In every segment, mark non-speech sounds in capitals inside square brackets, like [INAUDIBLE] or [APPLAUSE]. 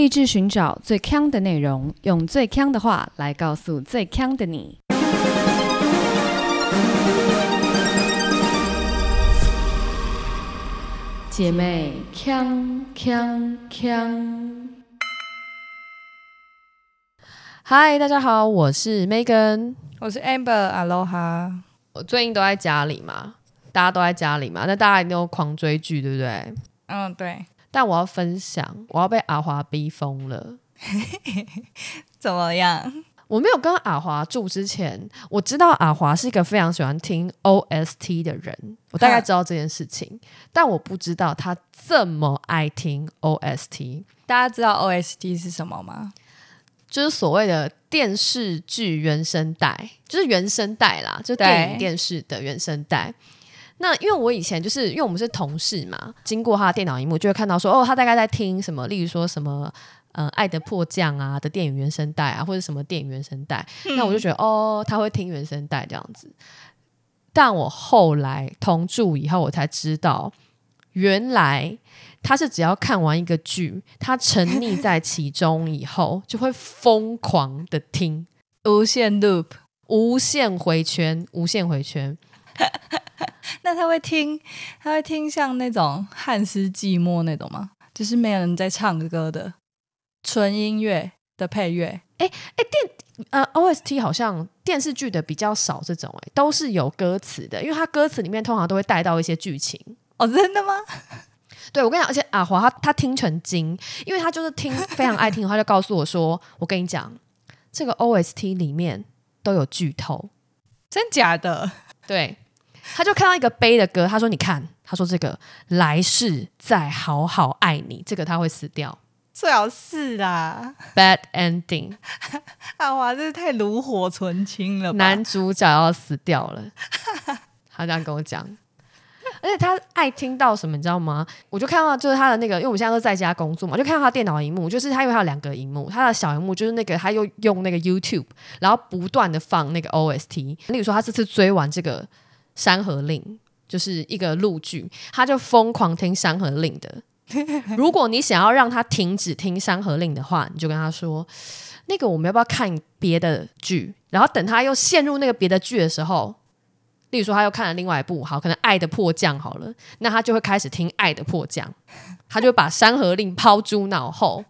立志寻找最强的内容，用最强的话来告诉最强的你。姐妹，强强强！嗨，大家好，我是 Megan。我是 Amber，Aloha。我最近都在家里嘛，大家都在家里嘛，那大家一定都狂追剧，对不对？嗯，对。但我要分享，我要被阿华逼疯了。[LAUGHS] 怎么样？我没有跟阿华住之前，我知道阿华是一个非常喜欢听 OST 的人，我大概知道这件事情，但我不知道他这么爱听 OST。大家知道 OST 是什么吗？就是所谓的电视剧原声带，就是原声带啦，就电影电视的原声带。那因为我以前就是因为我们是同事嘛，经过他的电脑荧幕就会看到说，哦，他大概在听什么，例如说什么，呃，《爱的迫降》啊的电影原声带啊，或者什么电影原声带。那我就觉得，哦，他会听原声带这样子。但我后来同住以后，我才知道，原来他是只要看完一个剧，他沉溺在其中以后，就会疯狂的听，无限 loop，无限回圈，无限回圈。[LAUGHS] 那他会听，他会听像那种汉斯寂寞那种吗？就是没有人在唱歌的纯音乐的配乐。哎哎，电呃 OST 好像电视剧的比较少这种，哎，都是有歌词的，因为它歌词里面通常都会带到一些剧情。哦，真的吗？[LAUGHS] 对，我跟你讲，而且阿华他他听成精，因为他就是听非常爱听，他就告诉我说：“我跟你讲，这个 OST 里面都有剧透，真假的？”对。他就看到一个悲的歌，他说：“你看，他说这个来世再好好爱你，这个他会死掉，最好是啦，bad ending。[LAUGHS] 阿华这是太炉火纯青了，男主角要死掉了。[LAUGHS] 他这样跟我讲，而且他爱听到什么，你知道吗？我就看到就是他的那个，因为我们现在都在家工作嘛，就看到他电脑荧幕，就是他因为他有两个荧幕，他的小荧幕就是那个他又用那个 YouTube，然后不断的放那个 OST，例如说他这次追完这个。”《山河令》就是一个陆剧，他就疯狂听《山河令》的。[LAUGHS] 如果你想要让他停止听《山河令》的话，你就跟他说：“那个我们要不要看别的剧？”然后等他又陷入那个别的剧的时候，例如说他又看了另外一部，好，可能《爱的迫降》好了，那他就会开始听《爱的迫降》，他就把《山河令》抛诸脑后。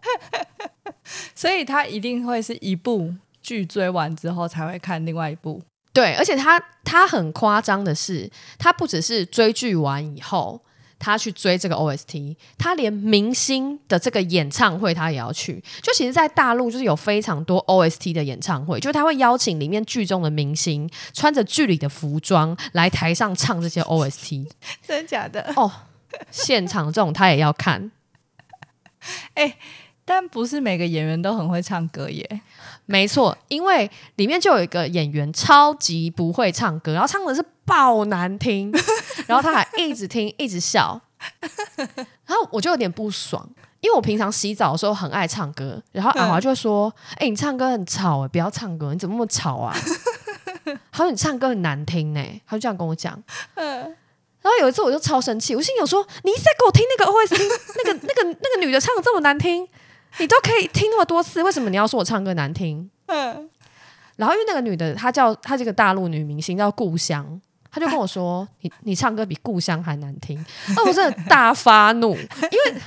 [LAUGHS] 所以他一定会是一部剧追完之后才会看另外一部。对，而且他他很夸张的是，他不只是追剧完以后，他去追这个 OST，他连明星的这个演唱会他也要去。就其实，在大陆就是有非常多 OST 的演唱会，就是他会邀请里面剧中的明星穿着剧里的服装来台上唱这些 OST，[LAUGHS] 真的假的？哦，现场这种他也要看。[LAUGHS] 哎，但不是每个演员都很会唱歌耶。没错，因为里面就有一个演员超级不会唱歌，然后唱的是爆难听，然后他还一直听一直笑，然后我就有点不爽，因为我平常洗澡的时候很爱唱歌，然后阿华就说：“哎，你唱歌很吵，哎，不要唱歌，你怎么那么吵啊？” [LAUGHS] 他说：“你唱歌很难听呢。”他就这样跟我讲。[LAUGHS] 然后有一次我就超生气，我心里有说：“你一直在给我听那个 OST，那个那个那个女的唱的这么难听。”你都可以听那么多次，为什么你要说我唱歌难听？嗯，然后因为那个女的，她叫她这个大陆女明星叫故乡，她就跟我说：“你你唱歌比故乡还难听。”那 [LAUGHS] 我真的大发怒，因为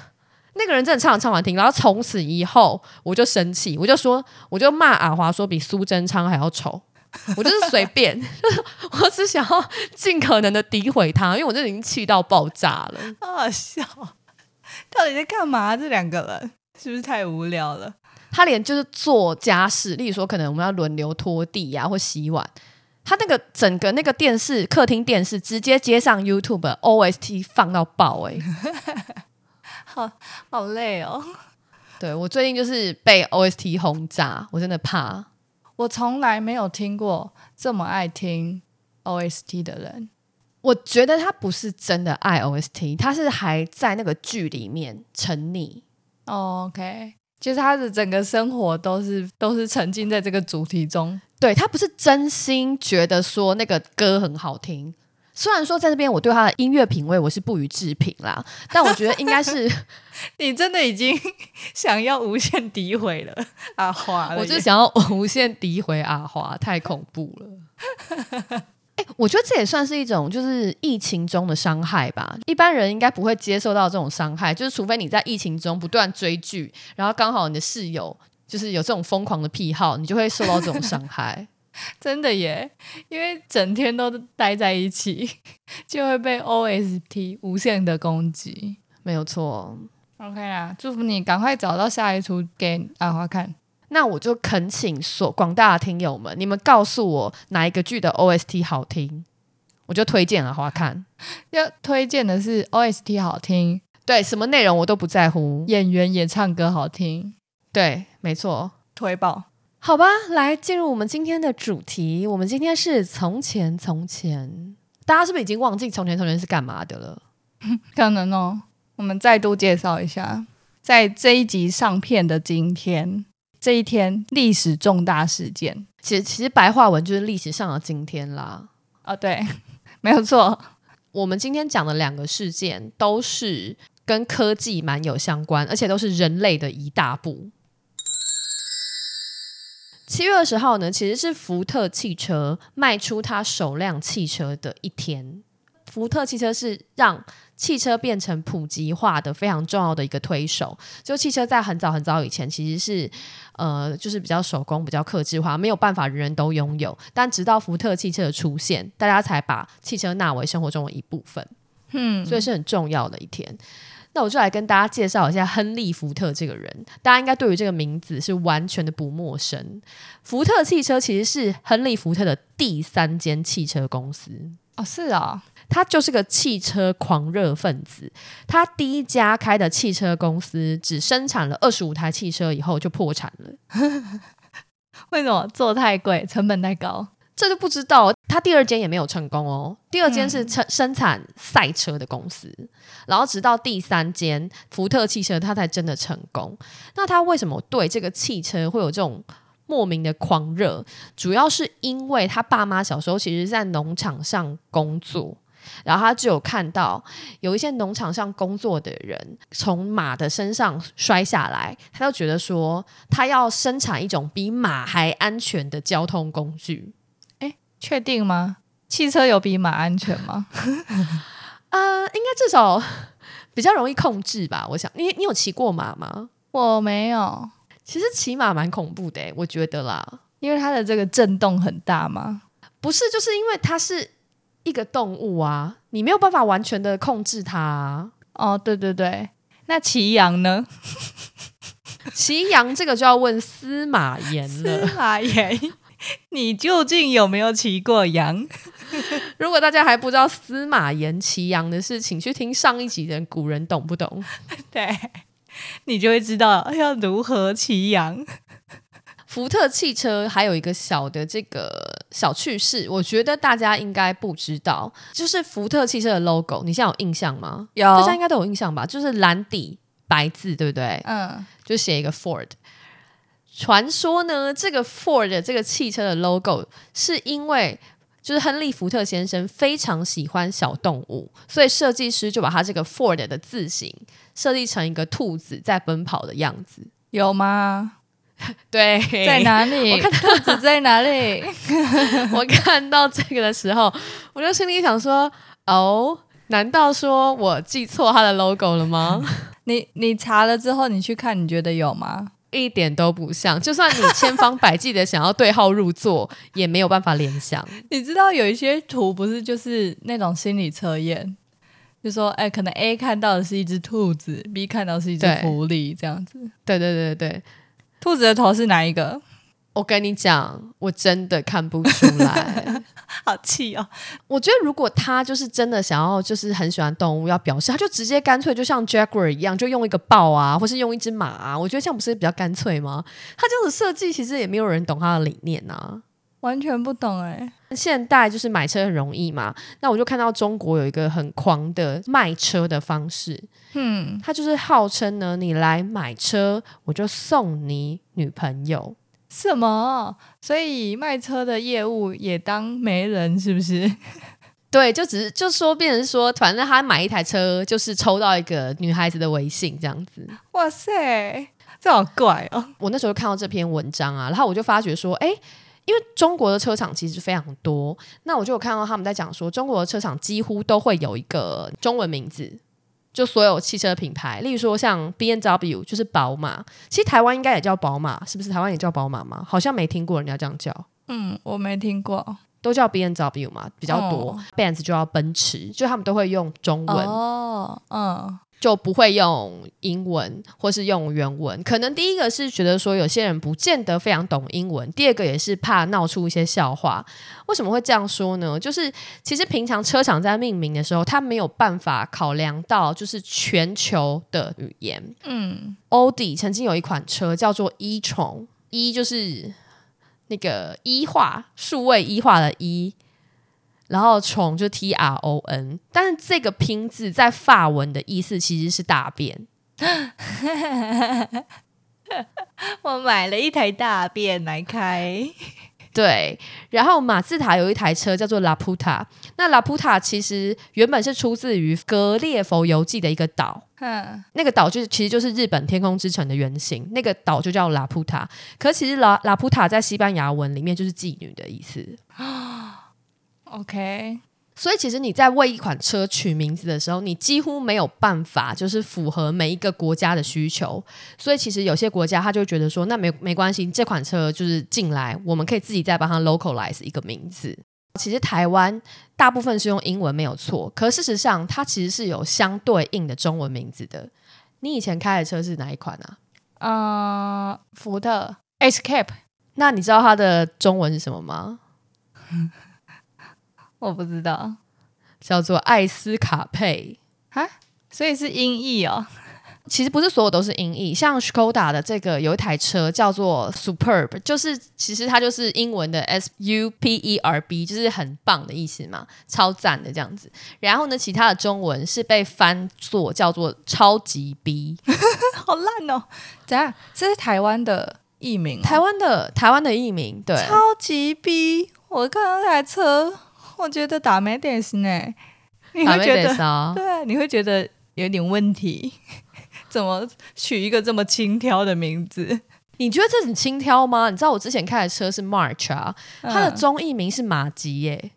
那个人真的唱唱完听，然后从此以后我就生气，我就说，我就骂阿华说比苏贞昌还要丑，我就是随便，[LAUGHS] 我只想要尽可能的诋毁他，因为我真的已经气到爆炸了，好笑，到底在干嘛？这两个人。是不是太无聊了？他连就是做家事，例如说可能我们要轮流拖地呀，或洗碗，他那个整个那个电视客厅电视直接接上 YouTube OST 放到爆 [LAUGHS] 哎，好好累哦。对我最近就是被 OST 轰炸，我真的怕。我从来没有听过这么爱听 OST 的人。我觉得他不是真的爱 OST，他是还在那个剧里面沉溺。OK，就是他的整个生活都是都是沉浸在这个主题中。对他不是真心觉得说那个歌很好听，虽然说在这边我对他的音乐品味我是不予置评啦，但我觉得应该是 [LAUGHS] 你真的已经 [LAUGHS] 想要无限诋毁了阿华了，我就想要无限诋毁阿华，太恐怖了。哎、我觉得这也算是一种就是疫情中的伤害吧。一般人应该不会接受到这种伤害，就是除非你在疫情中不断追剧，然后刚好你的室友就是有这种疯狂的癖好，你就会受到这种伤害。[LAUGHS] 真的耶，因为整天都待在一起，就会被 OST 无限的攻击。没有错。OK 啦，祝福你赶快找到下一出给阿花看。那我就恳请所广大的听友们，你们告诉我哪一个剧的 OST 好听，我就推荐了花看。要推荐的是 OST 好听，对，什么内容我都不在乎。演员也唱歌好听，对，没错。推爆。好吧，来进入我们今天的主题。我们今天是从前从前，大家是不是已经忘记从前从前是干嘛的了？[LAUGHS] 可能哦，我们再度介绍一下，在这一集上片的今天，这一天历史重大事件其实其实白话文就是历史上的今天啦。哦，对，[LAUGHS] 没有错，我们今天讲的两个事件都是跟科技蛮有相关，而且都是人类的一大步。七月二十号呢，其实是福特汽车卖出它首辆汽车的一天。福特汽车是让汽车变成普及化的非常重要的一个推手。就汽车在很早很早以前其实是呃，就是比较手工、比较克制化，没有办法人人都拥有。但直到福特汽车的出现，大家才把汽车纳为生活中的一部分。嗯，所以是很重要的一天。那我就来跟大家介绍一下亨利·福特这个人，大家应该对于这个名字是完全的不陌生。福特汽车其实是亨利·福特的第三间汽车公司，哦，是啊、他就是个汽车狂热分子。他第一家开的汽车公司只生产了二十五台汽车，以后就破产了。[LAUGHS] 为什么做太贵，成本太高？这就不知道，他第二间也没有成功哦。第二间是嗯生生产赛车的公司，然后直到第三间福特汽车，他才真的成功。那他为什么对这个汽车会有这种莫名的狂热？主要是因为他爸妈小时候其实在农场上工作。然后他就有看到有一些农场上工作的人从马的身上摔下来，他就觉得说他要生产一种比马还安全的交通工具。确定吗？汽车有比马安全吗？呃，应该至少比较容易控制吧。我想，你你有骑过马吗？我没有，其实骑马蛮恐怖的欸，我觉得啦。因为它的这个震动很大嘛。不是，就是因为它是一个动物啊，你没有办法完全的控制它、啊。哦，对对对，那骑羊呢？[LAUGHS] [LAUGHS] 骑羊这个就要问司马炎了。司马炎，你究竟有没有骑过羊？[LAUGHS] 如果大家还不知道司马炎骑羊的事情，去听上一集的《古人懂不懂》。对，你就会知道要如何骑羊。福特汽车还有一个小的这个小趣事，我觉得大家应该不知道，就是福特汽车的 logo，你现在有印象吗？有大家应该都有印象吧？就是蓝底白字，对不对？嗯，就写一个 Ford。传说呢，这个 Ford 的这个汽车的 logo 是因为就是亨利·福特先生非常喜欢小动物，所以设计师就把他这个 Ford 的字形设计成一个兔子在奔跑的样子。有吗？[LAUGHS] 对，在哪里？[LAUGHS] 我看兔子在哪里？[LAUGHS] 我看到这个的时候，我就心里想说：哦，难道说我记错它的 logo 了吗？你你查了之后，你去看，你觉得有吗？一点都不像，就算你千方百计的想要对号入座，也没有办法联想。你知道有一些图不是就是那种心理测验，就说哎，可能 A 看到的是一只兔子，B 看到是一只狐狸，这样子。对对对对，兔子的头是哪一个？我跟你讲，我真的看不出来。[LAUGHS] 好气哦！我觉得如果他就是真的想要，就是很喜欢动物，要表示，他就直接干脆就像 Jaguar 一样，就用一个豹啊，或是用一只马啊。我觉得这样不是比较干脆吗？他这样子设计，其实也没有人懂他的理念啊。完全不懂哎、现代就是买车很容易嘛，那我就看到中国有一个很狂的卖车的方式，嗯，他就是号称呢，你来买车，我就送你女朋友。什么？所以卖车的业务也当媒人是不是？[LAUGHS] 对，就只是就说变成说，反正他买一台车就是抽到一个女孩子的微信这样子。哇塞，这好怪哦！我那时候看到这篇文章啊，然后我就发觉说，哎。因为中国的车厂其实非常多，那我就有看到他们在讲说，中国的车厂几乎都会有一个中文名字，就所有汽车品牌，例如说像 B N W 就是宝马，其实台湾应该也叫宝马，是不是？台湾也叫宝马吗？好像没听过人家这样叫，嗯，我没听过，都叫 B N W 嘛，比较多。Benz 就叫奔驰，就他们都会用中文哦，嗯。就不会用英文或是用原文，可能第一个是觉得说有些人不见得非常懂英文，第二个也是怕闹出一些笑话。为什么会这样说呢？就是其实平常车厂在命名的时候，它没有办法考量到就是全球的语言。嗯，欧迪曾经有一款车叫做一虫，一就是那个一化数位一化的一。然后虫就 T R O N，但是这个拼字在法文的意思其实是大便。[LAUGHS] 我买了一台大便来开。[LAUGHS] 对，然后马自达有一台车叫做拉普塔，那拉普塔其实原本是出自于《格列佛游记》的一个岛，[LAUGHS] 嗯，那个岛就是其实就是日本天空之城的原型，那个岛就叫拉普塔。可其实拉拉普塔在西班牙文里面就是妓女的意思。OK，所以其实你在为一款车取名字的时候，你几乎没有办法就是符合每一个国家的需求。所以其实有些国家他就觉得说，那没没关系，这款车就是进来，我们可以自己再帮它 localize 一个名字。其实台湾大部分是用英文没有错，可事实上它其实是有相对应的中文名字的。你以前开的车是哪一款啊？呃，福特 Escape。那你知道它的中文是什么吗？我不知道，叫做艾斯卡佩啊，所以是音译哦。其实不是所有都是音译，像 Skoda 的这个有一台车叫做 Superb，就是其实它就是英文的 S U P E R B，就是很棒的意思嘛，超赞的这样子。然后呢，其他的中文是被翻作叫做超级 B，[LAUGHS] 好烂哦。怎样？这是台湾的译名，台湾的台湾的译名，对，超级 B。我看到那台车。我觉得打没点心呢，你会觉得对，你会觉得有点问题。[LAUGHS] 怎么取一个这么轻佻的名字？[LAUGHS] 你觉得这很轻佻吗？你知道我之前开的车是 March 啊，它的中译名是马吉耶。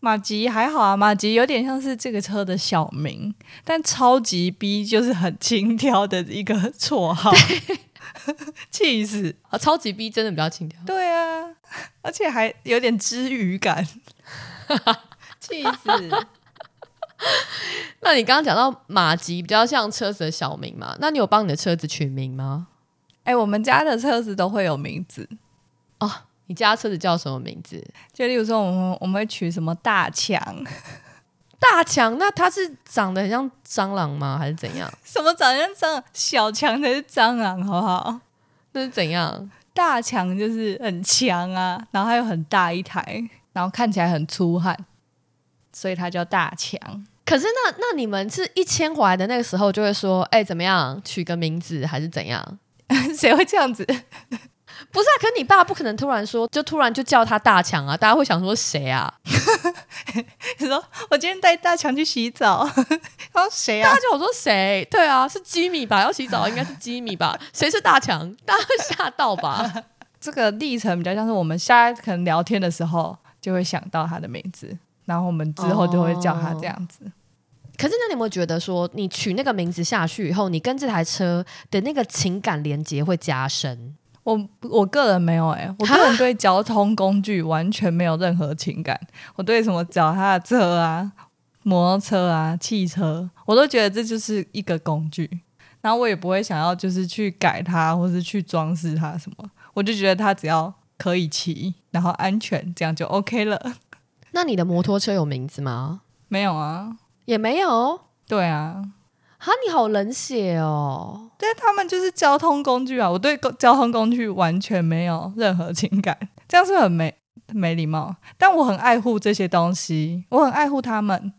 马吉还好啊，马吉有点像是这个车的小名，但超级 B 就是很轻佻的一个绰号。气死啊！超级 B 真的比较轻佻。对啊，而且还有点知语感。[LAUGHS] 气死！[LAUGHS] 那你刚刚讲到马吉比较像车子的小名嘛？那你有帮你的车子取名吗？哎，我们家的车子都会有名字哦。你家车子叫什么名字？就例如说，我们我们会取什么大强？[LAUGHS] 大强？那它是长得很像蟑螂吗？还是怎样？什么长得像蟑螂？小强才是蟑螂，好不好？那是怎样？大强就是很强啊，然后还有很大一台。然后看起来很粗汗，所以他叫大强。可是那那你们是一牵回来的那个时候就会说，哎，怎么样取个名字还是怎样？[LAUGHS] 谁会这样子？不是啊，可你爸不可能突然说，就突然就叫他大强啊！大家会想说谁啊？你 [LAUGHS] 说我今天带大强去洗澡，[LAUGHS] 然后谁啊？大家就我说谁？对啊，是吉米吧？要洗澡应该是吉米吧？谁是大强？大家会吓到吧？这个历程比较像是我们现在可能聊天的时候。就会想到他的名字，然后我们之后就会叫他这样子。可是，那你有没有觉得说，你取那个名字下去以后，你跟这台车的那个情感连接会加深？我我个人没有哎，我个人对交通工具完全没有任何情感。我对什么脚踏车啊、摩托车啊、汽车，我都觉得这就是一个工具，然后我也不会想要就是去改它，或是去装饰它什么。我就觉得它只要。可以骑，然后安全，这样就 OK 了。那你的摩托车有名字吗？没有啊，也没有。对啊，哈，你好冷血哦。对他们就是交通工具啊，我对交通工具完全没有任何情感，[LAUGHS] 这样是很没没礼貌。但我很爱护这些东西，我很爱护他们，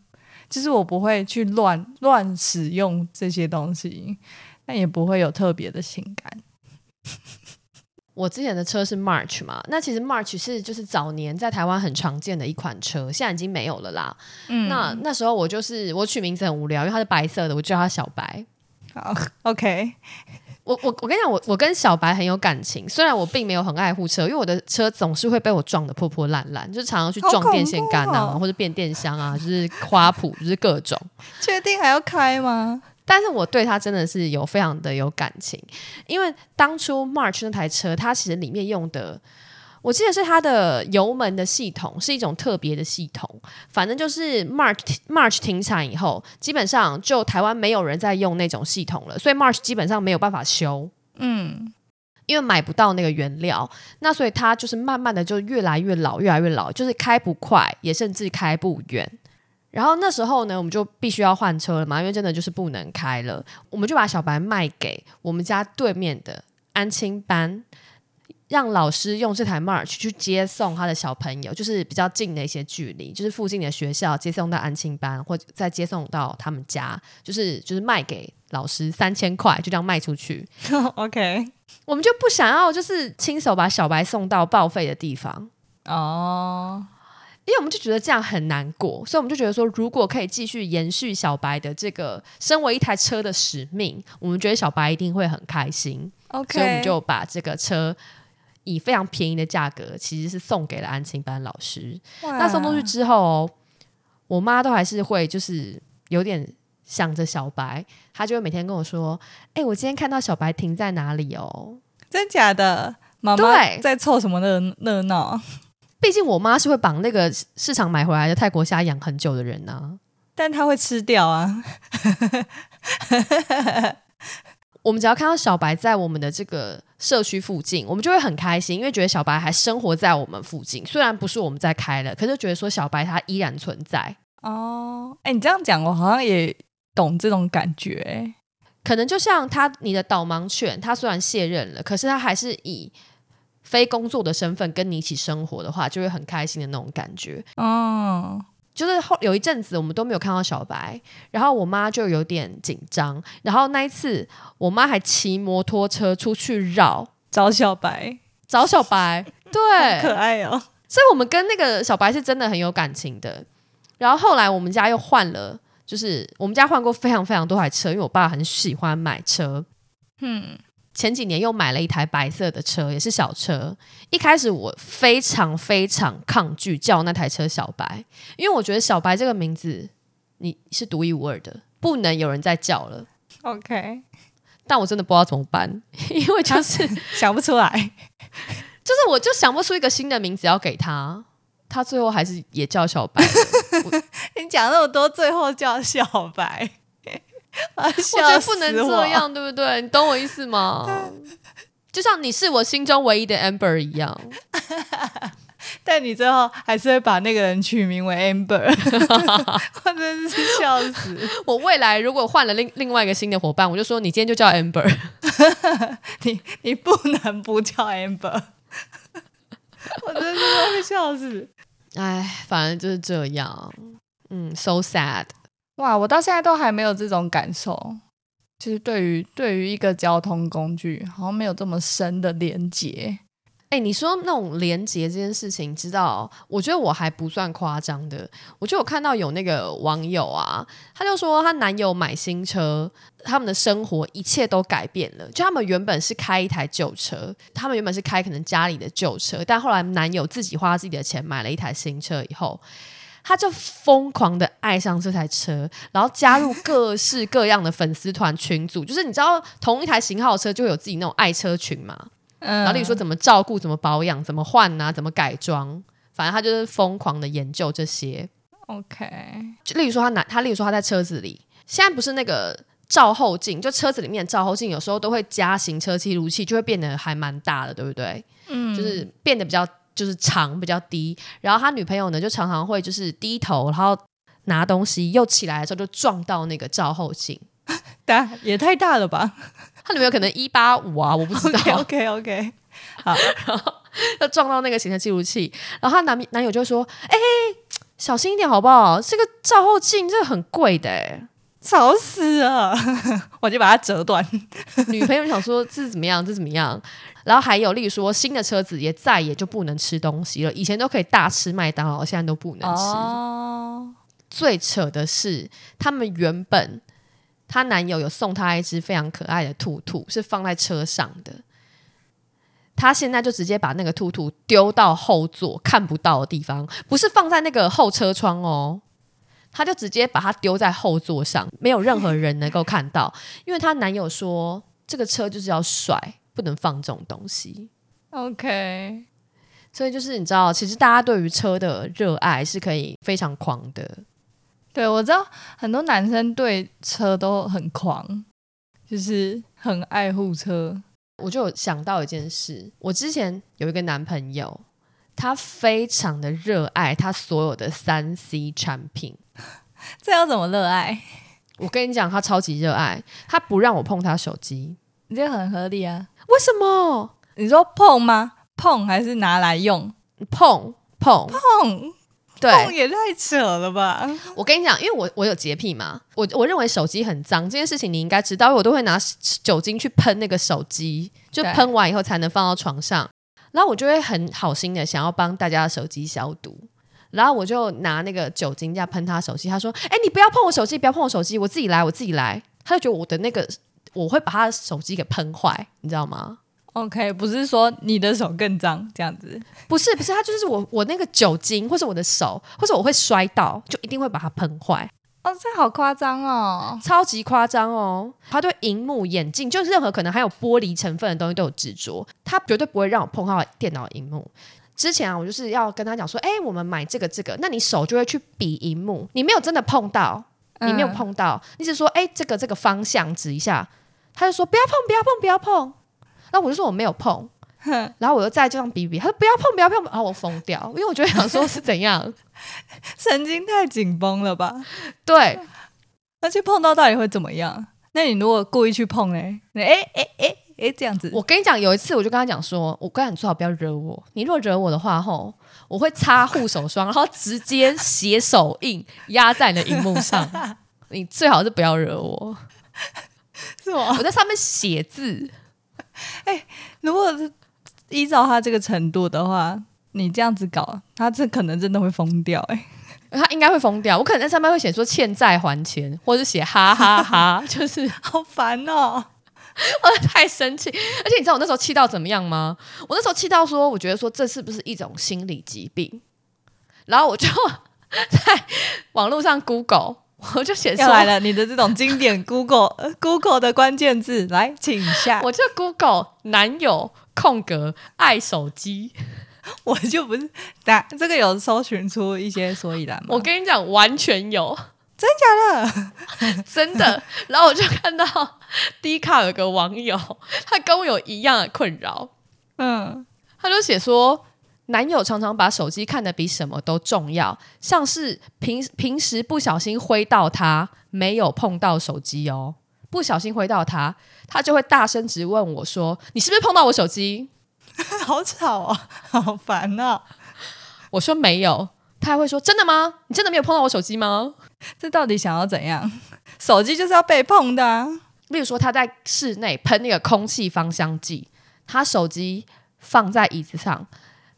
就是我不会去乱乱使用这些东西，但也不会有特别的情感。我之前的车是 March 嘛，那其实 March 是就是早年在台湾很常见的一款车，现在已经没有了啦。嗯，那那时候我就是我取名字很无聊，因为它是白色的，我就叫它小白。好，OK，我我我跟你讲，我我跟小白很有感情，虽然我并没有很爱护车，因为我的车总是会被我撞得破破烂烂，就是常常去撞电线杆啊，哦或者变电箱啊，就是花圃，就是各种。确定还要开吗？但是我对他真的是有非常的有感情，因为当初 March 那台车，它其实里面用的，我记得是它的油门的系统是一种特别的系统，反正就是 March March 停产以后，基本上就台湾没有人在用那种系统了，所以 March 基本上没有办法修。嗯，因为买不到那个原料，那所以它就是慢慢的就越来越老，越来越老，就是开不快，也甚至开不远。然后那时候呢，我们就必须要换车了嘛，因为真的就是不能开了。我们就把小白卖给我们家对面的安亲班，让老师用这台 March 去接送他的小朋友，就是比较近的一些距离，就是附近的学校接送到安亲班，或者再接送到他们家，就是就是卖给老师三千块，就这样卖出去。[LAUGHS] OK，我们就不想要就是亲手把小白送到报废的地方，哦，因为我们就觉得这样很难过，所以我们就觉得说，如果可以继续延续小白的这个身为一台车的使命，我们觉得小白一定会很开心，OK，所以我们就把这个车以非常便宜的价格，其实是送给了安亲班老师。那那送出去之后哦，我妈都还是会就是有点想着小白，她就会每天跟我说：“哎、我今天看到小白停在哪里哦。”真假的，妈妈对在凑什么热热闹？毕竟我妈是会绑那个市场买回来的泰国虾养很久的人呐、但她会吃掉啊。[LAUGHS] 我们只要看到小白在我们的这个社区附近，我们就会很开心，因为觉得小白还生活在我们附近。虽然不是我们在开了，可是觉得说小白它依然存在。哦，哎，你这样讲，我好像也懂这种感觉。欸可能就像他你的导盲犬，它虽然卸任了，可是它还是以非工作的身份跟你一起生活的话，就会很开心的那种感觉。哦，就是后有一阵子我们都没有看到小白，然后我妈就有点紧张，然后那一次我妈还骑摩托车出去绕找小白，找小白，对，可爱哦。所以我们跟那个小白是真的很有感情的。然后后来我们家又换了，就是我们家换过非常非常多台车，因为我爸很喜欢买车。嗯，前几年又买了一台白色的车，也是小车。一开始我非常非常抗拒叫那台车小白，因为我觉得小白这个名字你是独一无二的，不能有人再叫了。OK，但我真的不知道怎么办，[LAUGHS] 因为就是就 [LAUGHS] 想不出来。就是我就想不出一个新的名字要给他，他最后还是也叫小白。[LAUGHS] 你讲那么多，最后叫小白，我 [LAUGHS] [LAUGHS] 我觉得不能这。样，对不对？你懂我意思吗？[LAUGHS] 就像你是我心中唯一的 Amber 一样，但你最后还是会把那个人取名为 Amber，我真是笑死。我未来如果换了另另外一个新的伙伴，我就说你今天就叫 Amber。你你不能不叫 Amber，我真是会笑死。哎，反正就是这样。嗯，so sad。哇，我到现在都还没有这种感受，就是对于对于一个交通工具，好像没有这么深的连结。哎、你说那种连结这件事情，知道？我觉得我还不算夸张的。我就有看到有那个网友啊，他就说他男友买新车，他们的生活一切都改变了。就他们原本是开一台旧车，他们原本是开可能家里的旧车，但后来男友自己花自己的钱买了一台新车以后。他就疯狂的爱上这台车，然后加入各式各样的粉丝团群组，就是你知道同一台型号的车就会有自己那种爱车群嘛，嗯然后例如说怎么照顾、怎么保养、怎么换啊、怎么改装，反正他就是疯狂的研究这些。OK，就例如说他拿他，例如说他在车子里，现在不是那个照后镜，就车子里面的照后镜有时候都会加行车记录器，就会变得还蛮大的，对不对？嗯，就是变得比较就是长比较低。然后他女朋友呢，就常常会就是低头，然后拿东西，又起来的时候就撞到那个照后镜。[LAUGHS] 大也太大了吧他女朋友可能一八五啊，我不知道。？[LAUGHS] OK OK OK，要撞到那个行车记录器，然后他男男友就说：“哎、小心一点好不好？这个照后镜这个很贵的、欸，吵死了，[LAUGHS] 我就把它折断。[LAUGHS] 女朋友想说这是怎么样，这怎么样？然后还有，例如说新的车子也再也就不能吃东西了，以前都可以大吃麦当劳，现在都不能吃。哦，最扯的是，他们原本她男友有送她一只非常可爱的兔兔，是放在车上的。她现在就直接把那个兔兔丢到后座看不到的地方，不是放在那个后车窗哦，她就直接把它丢在后座上，没有任何人能够看到，因为她男友说这个车就是要甩，不能放这种东西。OK，所以就是你知道，其实大家对于车的热爱是可以非常狂的。对我知道很多男生对车都很狂，就是很爱护车。我就有想到一件事，我之前有一个男朋友，他非常的热爱他所有的三 C 产品。[LAUGHS] 这要怎么热爱？[LAUGHS] 我跟你讲，他超级热爱，他不让我碰他手机，这很合理啊。为什么？你说碰吗？碰还是拿来用？碰碰碰对，碰也太扯了吧！我跟你讲，因为我我有洁癖嘛，我我认为手机很脏这件事情你应该知道，因为我都会拿酒精去喷那个手机，就对喷完以后才能放到床上，然后我就会很好心的想要帮大家的手机消毒。然后我就拿那个酒精这样喷他手机，他说：“哎、你不要碰我手机，不要碰我手机，我自己来，我自己来。”他就觉得我的那个我会把他的手机给喷坏，你知道吗？OK，不是说你的手更脏这样子。不是不是，他就是我我那个酒精，或者我的手，或者我会摔到，就一定会把它喷坏。哦，这好夸张哦！超级夸张哦！他对荧幕、眼镜，就是任何可能还有玻璃成分的东西都有执着，他绝对不会让我碰到电脑荧幕。之前啊，我就是要跟他讲说，哎、我们买这个这个，那你手就会去比荧幕，你没有真的碰到，你没有嗯碰到，你只说，哎、这个这个方向指一下，他就说不要碰，不要碰，不要碰。然后我就说我没有碰，然后我又再这样比比，他说不要碰，不要碰，然后我疯掉，因为我就会想说是怎样，[LAUGHS] 神经太紧绷了吧？对，而且碰到到底会怎么样？那你如果故意去碰嘞，你哎哎哎哎这样子，我跟你讲，有一次我就跟他讲说，我跟你最好不要惹我，你如果惹我的话，吼，我会擦护手霜，然后直接写手印压在你的荧幕上。[LAUGHS] 你最好是不要惹我，是吗？我在上面写字。[LAUGHS] 如果是依照他这个程度的话，你这样子搞，他这可能真的会疯掉哎、他应该会疯掉，我可能在上面会写说欠债还钱，或者是写哈哈哈 [LAUGHS] 就是好烦哦！[LAUGHS] 我太生气。而且你知道我那时候气到怎么样吗？我那时候气到说，我觉得说这是不是一种心理疾病？然后我就在网络上 Google，我就写出来了，你的这种经典 Google 呃 Google 的关键字，来，请下。我就 Google 男友空格爱手机，我就不是打这个有搜寻出一些所以然吗？我跟你讲，完全有，真假的，[LAUGHS] 真的。然后我就看到 [LAUGHS] D 卡有个网友，他跟我有一样的困扰，嗯，他就写说。男友常常把手机看得比什么都重要，像是平平时不小心挥到他，没有碰到手机哦，不小心挥到他，他就会大声质问我说：“你是不是碰到我手机？” [LAUGHS] 好吵哦，好烦哦。我说没有，他还会说：“真的吗？你真的没有碰到我手机吗？”这到底想要怎样？手机就是要被碰的、啊。例如说，他在室内喷那个空气芳香剂，他手机放在椅子上，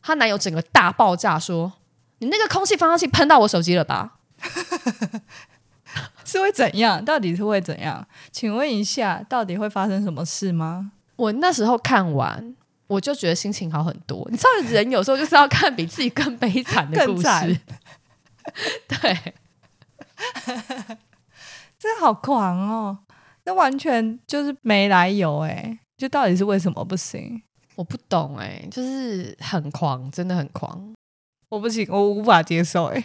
她男友整个大爆炸说：“你那个空气芳香剂喷到我手机了吧 [LAUGHS] 是会怎样？到底是会怎样？请问一下，到底会发生什么事吗？？”我那时候看完，我就觉得心情好很多。你知道，人有时候就是要看比自己更悲惨的故事。[LAUGHS] 对，[LAUGHS] 这好狂哦！这完全就是没来由哎，就到底是为什么不行？我不懂哎、就是很狂，真的很狂。我不行，我无法接受哎，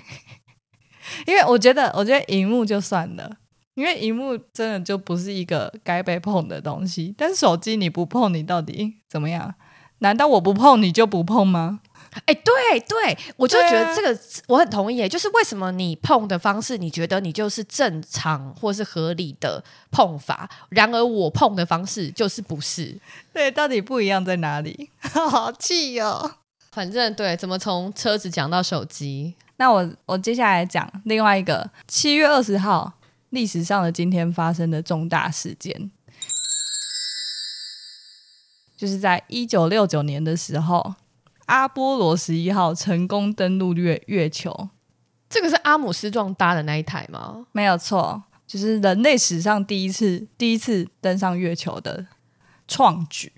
[LAUGHS] 因为我觉得，我觉得荧幕就算了，因为荧幕真的就不是一个该被碰的东西。但是手机你不碰，你到底怎么样？难道我不碰你就不碰吗？哎、对对，我就觉得这个、我很同意耶，就是为什么你碰的方式，你觉得你就是正常或是合理的碰法，然而我碰的方式就是不是。对，到底不一样在哪里？[LAUGHS] 好气哦！反正对，怎么从车子讲到手机？那我我接下来讲另外一个，七月二十号历史上的今天发生的重大事件，就是在一九六九年的时候，阿波罗十一号成功登陆月月球，这个是阿姆斯壮搭的那一台吗？没有错，就是人类史上第一次第一次登上月球的创举。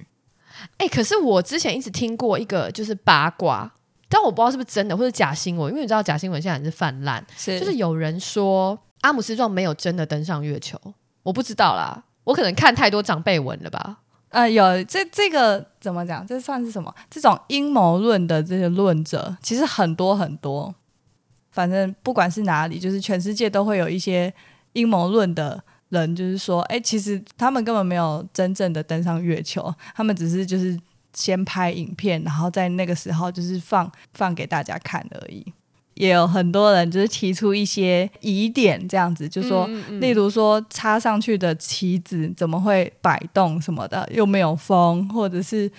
哎、可是我之前一直听过一个就是八卦，但我不知道是不是真的或者假新闻，因为你知道假新闻现在很是泛滥，是就是有人说阿姆斯壮没有真的登上月球，我不知道啦，我可能看太多长辈文了吧。呃，有这这个怎么讲？这算是什么？这种阴谋论的这些论者，其实很多很多。反正不管是哪里，就是全世界都会有一些阴谋论的人，就是说，哎，其实他们根本没有真正的登上月球，他们只是就是先拍影片，然后在那个时候就是放放给大家看而已。也有很多人就是提出一些疑点，这样子就说，例如说插上去的旗子怎么会摆动什么的，又没有风，或者是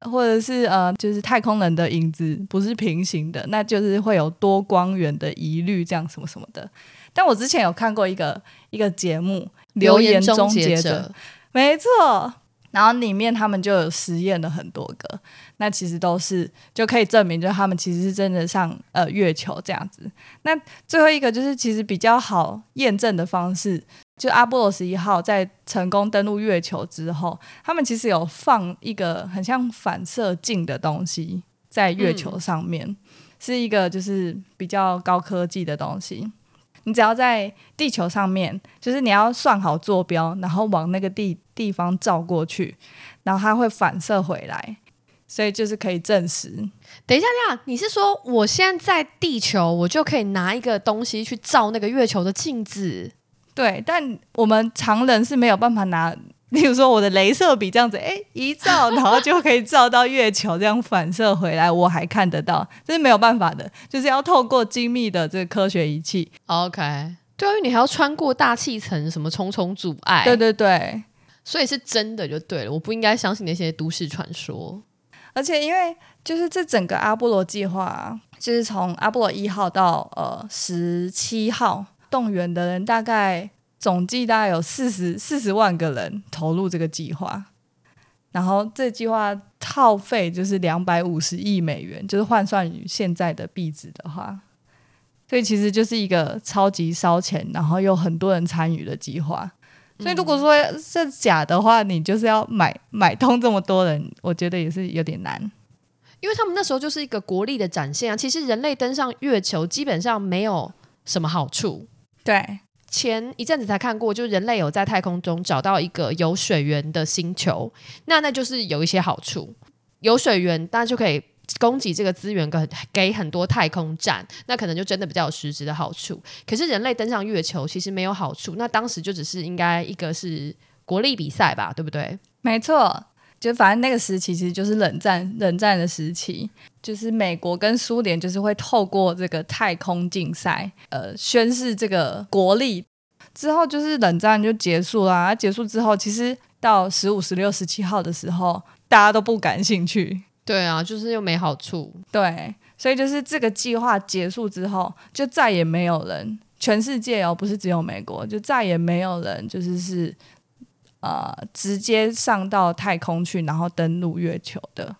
或者是呃，就是太空人的影子不是平行的，那就是会有多光源的疑虑，这样什么什么的。但我之前有看过一个一个节目《留言终结者》，者，没错。然后里面他们就有实验了很多个，那其实都是就可以证明，就是他们其实是真的上呃月球这样子。那最后一个就是其实比较好验证的方式，就阿波罗十一号在成功登陆月球之后，他们其实有放一个很像反射镜的东西在月球上面，是一个就是比较高科技的东西。你只要在地球上面，就是你要算好坐标，然后往那个地地方照过去，然后它会反射回来，所以就是可以证实。等一下，等一下，你是说我现在在地球，我就可以拿一个东西去照那个月球的镜子？对，但我们常人是没有办法拿，[LAUGHS] 例如说我的镭射笔这样子，哎，一照，然后就可以照到月球，这样反射回来，我还看得到，这是没有办法的，就是要透过精密的这个科学仪器。OK，对啊，因为你还要穿过大气层，什么重重阻碍，对对对，所以是真的就对了，我不应该相信那些都市传说。而且因为就是这整个阿波罗计划、啊，就是从阿波罗一号到呃十七号动员的人，大概总计大概有四十四十万个人投入这个计划，然后这计划耗费就是两百五十亿美元，就是换算于现在的币值的话，所以其实就是一个超级烧钱，然后又很多人参与的计划。所以如果说是假的话，你就是要买买通这么多人，我觉得也是有点难。因为他们那时候就是一个国力的展现啊。其实人类登上月球基本上没有什么好处。对，前一阵子才看过，就是人类有在太空中找到一个有水源的星球，那那就是有一些好处。有水源，大家就可以供给这个资源给给很多太空站，那可能就真的比较有实质的好处。可是人类登上月球其实没有好处，那当时就只是应该一个是国力比赛吧，对不对？没错。就反正那个时期其实就是冷战，冷战的时期，就是美国跟苏联就是会透过这个太空竞赛，呃，宣示这个国力。之后就是冷战就结束啦、结束之后，其实到十五、十六、十七号的时候，大家都不感兴趣。对啊，就是又没好处。对，所以就是这个计划结束之后，就再也没有人，全世界哦，不是只有美国，就再也没有人就是是呃直接上到太空去，然后登陆月球的，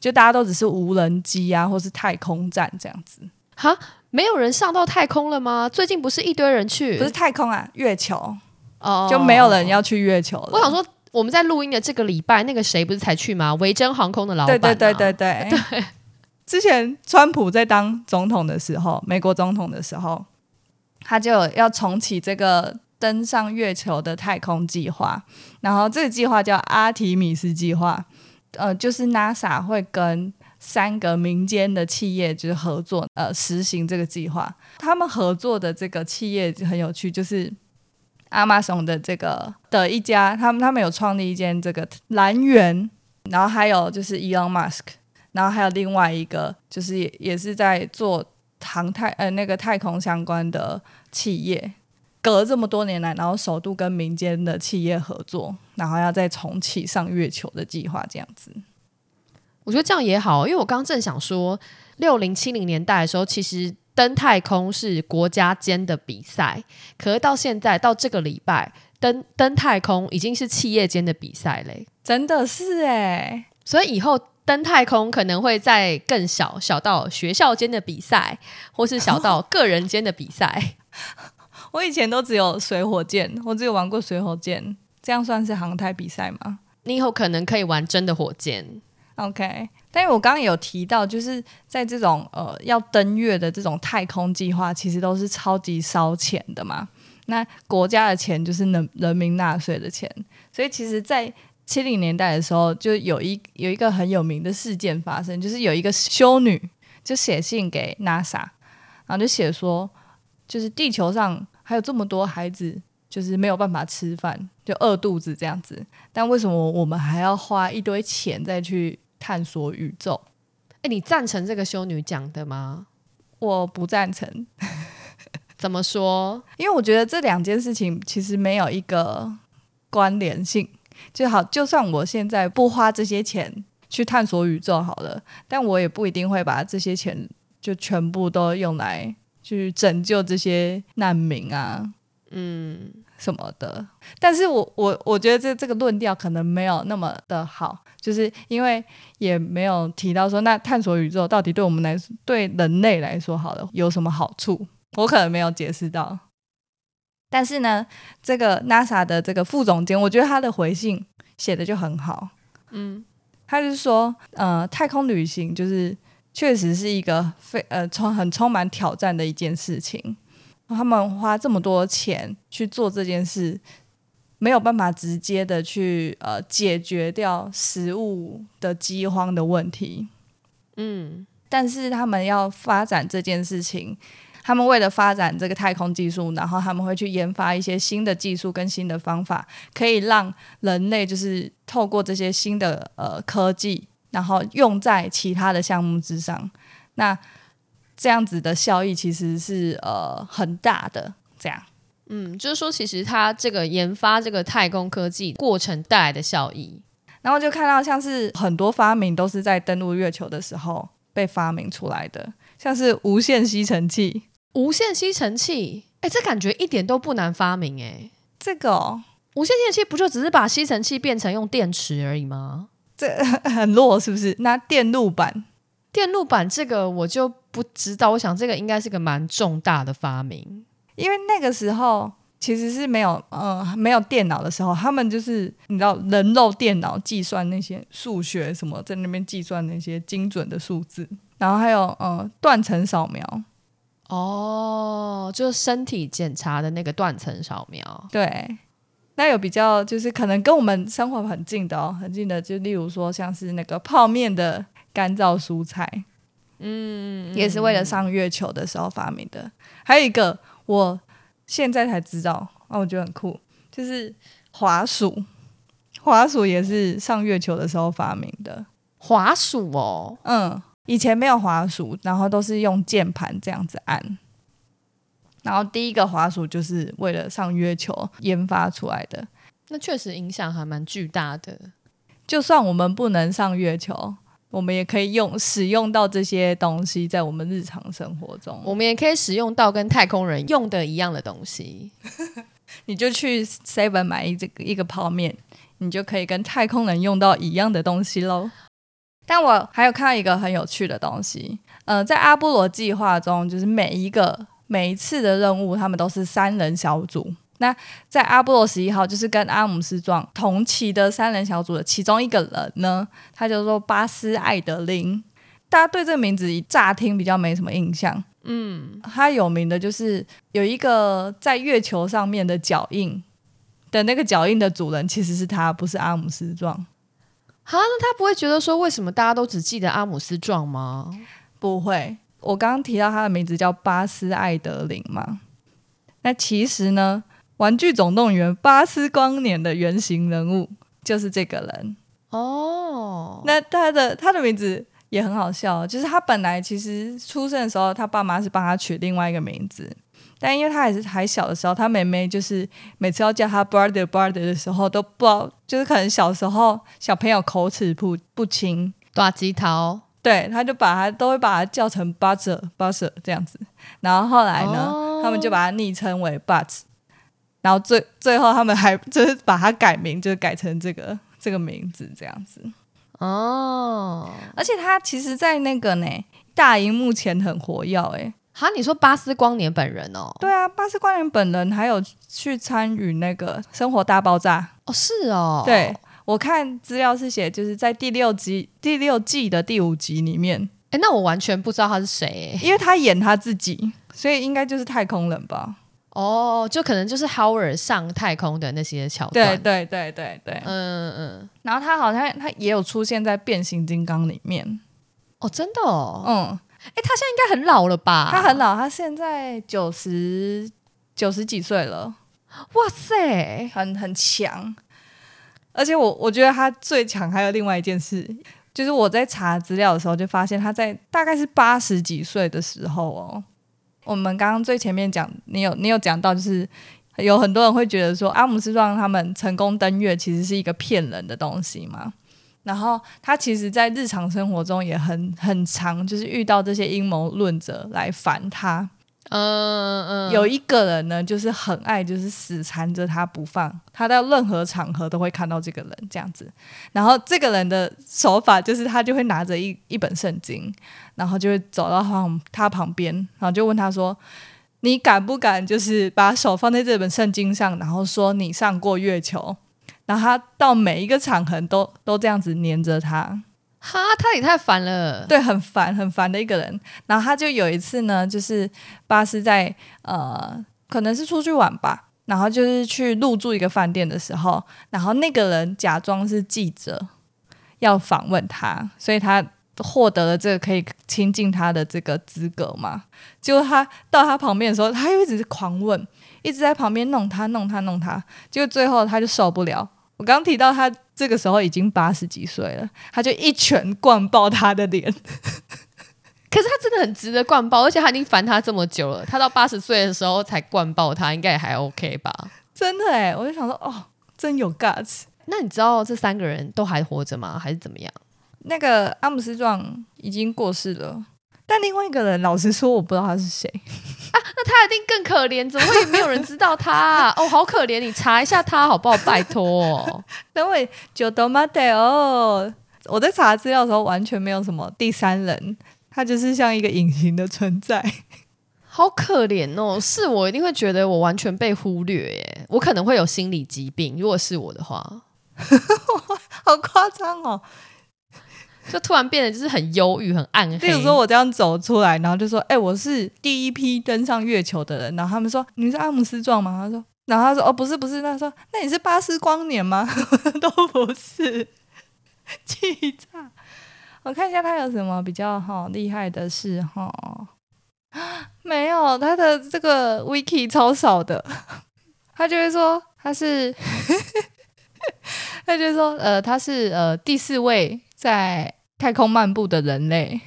就大家都只是无人机啊，或是太空站这样子，哈，没有人上到太空了吗？最近不是一堆人去，不是太空啊，月球哦就没有人。要去月球了。我想说，我们在录音的这个礼拜，那个谁不是才去吗？维珍航空的老板、啊，对对对对对 [LAUGHS] 对。之前川普在当总统的时候，美国总统的时候，他就要重启这个登上月球的太空计划，然后这个计划叫阿提米斯计划，呃，就是 NASA 会跟三个民间的企业就是合作，呃，实行这个计划。他们合作的这个企业很有趣，就是。阿马松的这个的一家，他们他们有创立一间这个蓝源，然后还有就是 Elon Musk，然后还有另外一个就是也也是在做航太呃那个太空相关的企业，隔这么多年来，然后首度跟民间的企业合作，然后要再重启上月球的计划，这样子。我觉得这样也好，因为我刚刚正想说，六零七零年代的时候，其实登太空是国家间的比赛，可是到现在到这个礼拜，登登太空已经是企业间的比赛嘞。真的是哎，所以以后登太空可能会在更小，小到学校间的比赛，或是小到个人间的比赛。我以前都只有水火箭，我只有玩过水火箭，这样算是航太比赛吗你以后可能可以玩真的火箭。？OK，但是我刚刚有提到，就是在这种呃要登月的这种太空计划，其实都是超级烧钱的嘛。那国家的钱就是人人民纳税的钱，所以其实，在七零年代的时候，就有一有一个很有名的事件发生，就是有一个修女就写信给 NASA，然后就写说，就是地球上还有这么多孩子，就是没有办法吃饭，就饿肚子这样子，但为什么我们还要花一堆钱再去探索宇宙？哎，你赞成这个修女讲的吗？我不赞成，怎么说？[LAUGHS] 因为我觉得这两件事情其实没有一个关联性。就好，就算我现在不花这些钱去探索宇宙好了，但我也不一定会把这些钱就全部都用来去拯救这些难民啊，嗯，什么的。但是我我我觉得这这个论调可能没有那么的好，就是因为也没有提到说，那探索宇宙到底对我们来说，对人类来说好了有什么好处？我可能没有解释到。但是呢，这个 NASA 的这个副总监，我觉得他的回信写的就很好。嗯，他就是说，呃，太空旅行就是确实是一个非呃充很充满挑战的一件事情。他们花这么多钱去做这件事，没有办法直接的去呃解决掉食物的饥荒的问题。嗯，但是他们要发展这件事情，他们为了发展这个太空技术，然后他们会去研发一些新的技术跟新的方法，可以让人类就是透过这些新的呃科技，然后用在其他的项目之上。那这样子的效益其实是呃很大的。这样，嗯，就是说，其实它这个研发这个太空科技过程带来的效益，然后就看到像是很多发明都是在登陆月球的时候被发明出来的，像是无线吸尘器。无线吸尘器，哎，这感觉一点都不难发明哎。这个、哦、无线吸尘器不就只是把吸尘器变成用电池而已吗？这 [LAUGHS] 很弱是不是？那电路板电路板这个我就不知道，我想这个应该是个蛮重大的发明。因为那个时候其实是没有呃没有电脑的时候，他们就是你知道人肉电脑计算那些数学什么，在那边计算那些精准的数字，然后还有呃断层扫描，哦，就是身体检查的那个断层扫描。对。那有比较就是可能跟我们生活很近的哦，很近的，就例如说像是那个泡面的干燥蔬菜，嗯，也是为了上月球的时候发明的。还有一个我现在才知道，啊，我觉得很酷，就是滑鼠，滑鼠也是上月球的时候发明的。滑鼠哦，嗯，以前没有滑鼠，然后都是用键盘这样子按。然后第一个滑鼠就是为了上月球研发出来的。那确实影响还蛮巨大的。就算我们不能上月球，我们也可以用使用到这些东西在我们日常生活中。我们也可以使用到跟太空人用的一样的东西。[LAUGHS] 你就去 Seven 买一这个一个泡面，你就可以跟太空人用到一样的东西喽。但我还有看到一个很有趣的东西，呃，在阿波罗计划中，就是每一个每一次的任务，他们都是三人小组。那在阿波罗十一号，就是跟阿姆斯壮同期的三人小组的其中一个人呢，他叫做巴斯艾德林。大家对这个名字乍听比较没什么印象，嗯，他有名的就是有一个在月球上面的脚印的那个脚印的主人其实是他，不是阿姆斯壮。好，那他不会觉得说为什么大家都只记得阿姆斯壮吗？不会，我刚刚提到他的名字叫巴斯艾德林嘛。那其实呢，《玩具总动员》巴斯光年的原型人物就是这个人。哦，那他的他的名字也很好笑，就是他本来其实出生的时候，他爸妈是帮他取另外一个名字，但因为他还是还小的时候，他妹妹就是每次要叫他 brother brother 的时候，都不知道，就是可能小时候小朋友口齿不不清，大吉桃，对对，他就把他都会把他叫成 Buzzer Buzzer 这样子，然后后来呢，哦他们就把他昵称为 Buzz，然后最最后他们还 [LAUGHS] 就是把他改名，就是改成这个这个名字这样子。哦，而且他其实，在那个呢大荧幕前很活跃诶。哈，你说巴斯光年本人哦？对啊，巴斯光年本人还有去参与那个《生活大爆炸》哦，是哦，对，我看资料是写，就是在第六集第六季的第五集里面，哎，那我完全不知道他是谁诶。因为他演他自己，所以应该就是太空人吧？哦，就可能就是 Howard 上太空的那些桥对段。对对对对。嗯嗯，然后他好像他也有出现在变形金刚里面，哦，真的哦。嗯，哎，他现在应该很老了吧？他很老，他现在九十九十几岁了，哇塞，很很强。而且我我觉得他最强还有另外一件事，就是我在查资料的时候就发现他在大概是八十几岁的时候哦。我们刚刚最前面讲，你有你有讲到，就是有很多人会觉得说阿姆斯壮他们成功登月其实是一个骗人的东西嘛。然后他其实，在日常生活中也很很常，就是遇到这些阴谋论者来烦他。嗯嗯，有一个人呢，就是很爱，就是死缠着他不放，他到任何场合都会看到这个人这样子。然后这个人的手法就是，他就会拿着一一本圣经，然后就会走到他他旁边，然后就问他说：“你敢不敢就是把手放在这本圣经上，然后说你上过月球？”然后他到每一个场合都都这样子黏着他。哈，他也太烦了。对，很烦很烦的一个人。然后他就有一次呢，就是巴斯在呃，可能是出去玩吧，然后就是去入住一个饭店的时候，然后那个人假装是记者要访问他，所以他获得了这个可以亲近他的这个资格嘛。结果他到他旁边的时候，他又一直狂问，一直在旁边弄他弄他弄他，结果最后他就受不了。我刚提到他这个时候已经八十几岁了，他就一拳灌爆他的脸。[LAUGHS] 可是他真的很值得灌爆，而且他已经烦他这么久了，他到八十岁的时候才灌爆他，应该也还 OK 吧？真的哎，我就想说，哦，真有 guts。那你知道这三个人都还活着吗？还是怎么样？那个阿姆斯壮已经过世了，但另外一个人，老实说，我不知道他是谁。[LAUGHS] 啊那他一定更可怜，怎么会没有人知道他、啊？哦，好可怜，你查一下他好不好？拜托。因为九斗马得哦，我在查资料的时候完全没有什么第三人，他就是像一个隐形的存在。[LAUGHS] 好可怜哦！是我一定会觉得我完全被忽略耶，我可能会有心理疾病。如果是我的话，[LAUGHS] 好夸张哦！就突然变得就是很忧郁、很暗黑。例如说，我这样走出来，然后就说：“哎、我是第一批登上月球的人。”然后他们说：“你是阿姆斯壮吗？”他说：“然后他说：‘哦，不是，不是。’他说：‘那你是巴斯光年吗？’ [LAUGHS] 都不是，气炸！我看一下他有什么比较哈厉害的事哈。没有，他的这个 wiki 超少的，他就会说他是，[LAUGHS] 他就说呃，他是呃第四位在太空漫步的人类，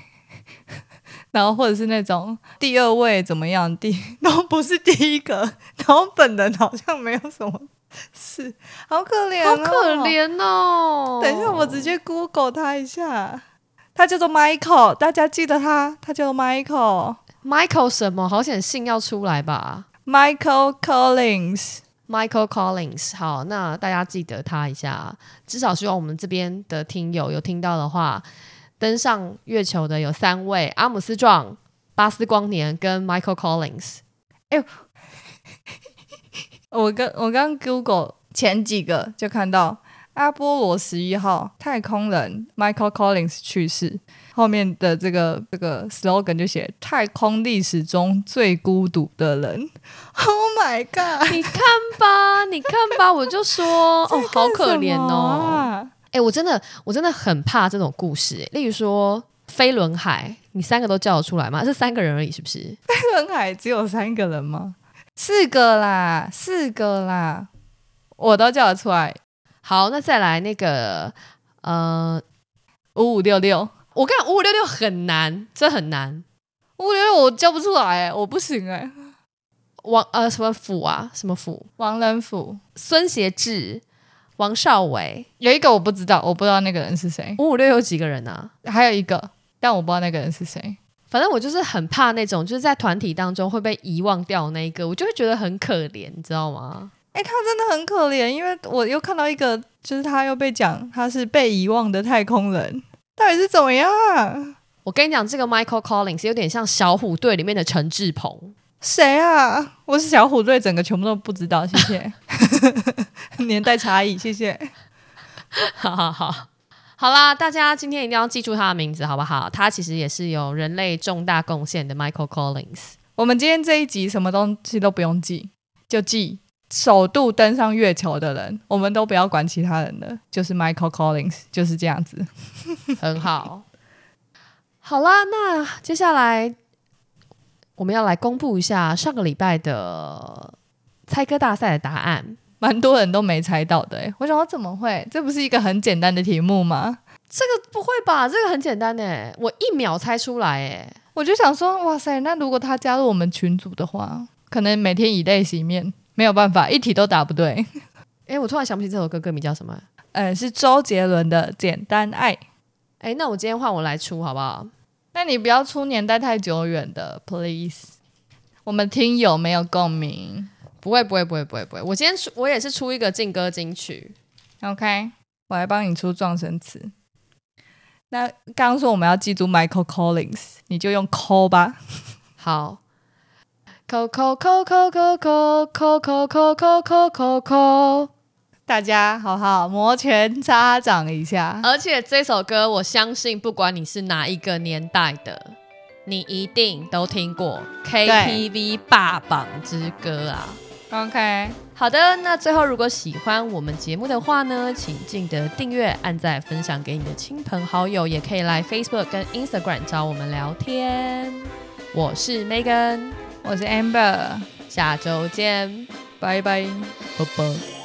[LAUGHS] 然后或者是那种第二位怎么样，第 [LAUGHS] 都不是第一个，然后本人好像没有什么事，好可怜、好哦，可。怜哦。等一下，我直接 Google 他一下，他叫做 Michael，大家记得他，他叫做 Michael。Michael 什么？好险信要出来吧 Michael Collins，？Michael Collins。好，那大家记得他一下。至少希望我们这边的听友有听到的话，登上月球的有三位：阿姆斯壮、巴斯光年跟 Michael Collins。哎呦 [LAUGHS] 我跟我刚 Google 前几个就看到阿波罗十一号太空人 Michael Collins 去世，后面的这个这个 slogan 就写太空历史中最孤独的人。Oh my god！你看吧，[LAUGHS] 你看吧，我就说哦，好可怜哦。啊哎、我真的我真的很怕这种故事、欸，例如说飞轮海，你三个都叫得出来吗？是三个人而已，是不是？飞轮海只有三个人吗？四个啦，四个啦，我都叫得出来。好，那再来那个呃，五五六六，我讲，五五六六很难，这很难。五五六六我教不出来、欸，我不行哎、王呃什么府啊，什么府？王仁甫孙协志、王少伟，有一个我不知道，我不知道那个人是谁。五五六有几个人啊？还有一个但我不知道那个人是谁。反正我就是很怕那种，就是在团体当中会被遗忘掉那一个，我就会觉得很可怜，你知道吗？哎、他真的很可怜，因为我又看到一个，就是他又被讲他是被遗忘的太空人，到底是怎么样？我跟你讲，这个 Michael Collins 有点像小虎队里面的陈志鹏。谁啊？我是小虎队，整个全部都不知道，谢谢。[LAUGHS] 年代差异，谢谢。好好好，好啦，大家今天一定要记住他的名字，好不好？他其实也是有人类重大贡献的 Michael Collins。我们今天这一集什么东西都不用记，就记首度登上月球的人，我们都不要管其他人的，就是 Michael Collins，就是这样子。很好。好啦，那接下来我们要来公布一下上个礼拜的猜歌大赛的答案。蛮多人都没猜到的、欸，我想说怎么会？这不是一个很简单的题目吗？这个不会吧？这个很简单诶，我一秒猜出来诶。我就想说，哇塞，那如果他加入我们群组的话，可能每天以泪洗面，没有办法，一题都答不对。[LAUGHS] 诶，我突然想不起这首歌歌名叫什么。呃，是周杰伦的《简单爱》。诶，那我今天换我来出好不好？那你不要出年代太久远的，please。我们听友没有共鸣。不会，不会，不会，不会，不会。我今天出，我也是出一个劲歌金曲。OK，我来帮你出撞声词。那刚刚说我们要记住 Michael Collins，你就用 call 吧。[LAUGHS] 好。扣扣扣扣扣扣扣扣扣扣扣扣扣。大家好好摩拳擦掌一下。而且这首歌，我相信不管你是哪一个年代的，你一定都听过 KTV 霸榜之歌啊。OK，好的，那最后如果喜欢我们节目的话呢，请记得订阅、按赞、分享给你的亲朋好友，也可以来 Facebook 跟 Instagram 找我们聊天。我是 Megan，我是 Amber，下周见，拜拜。拜拜。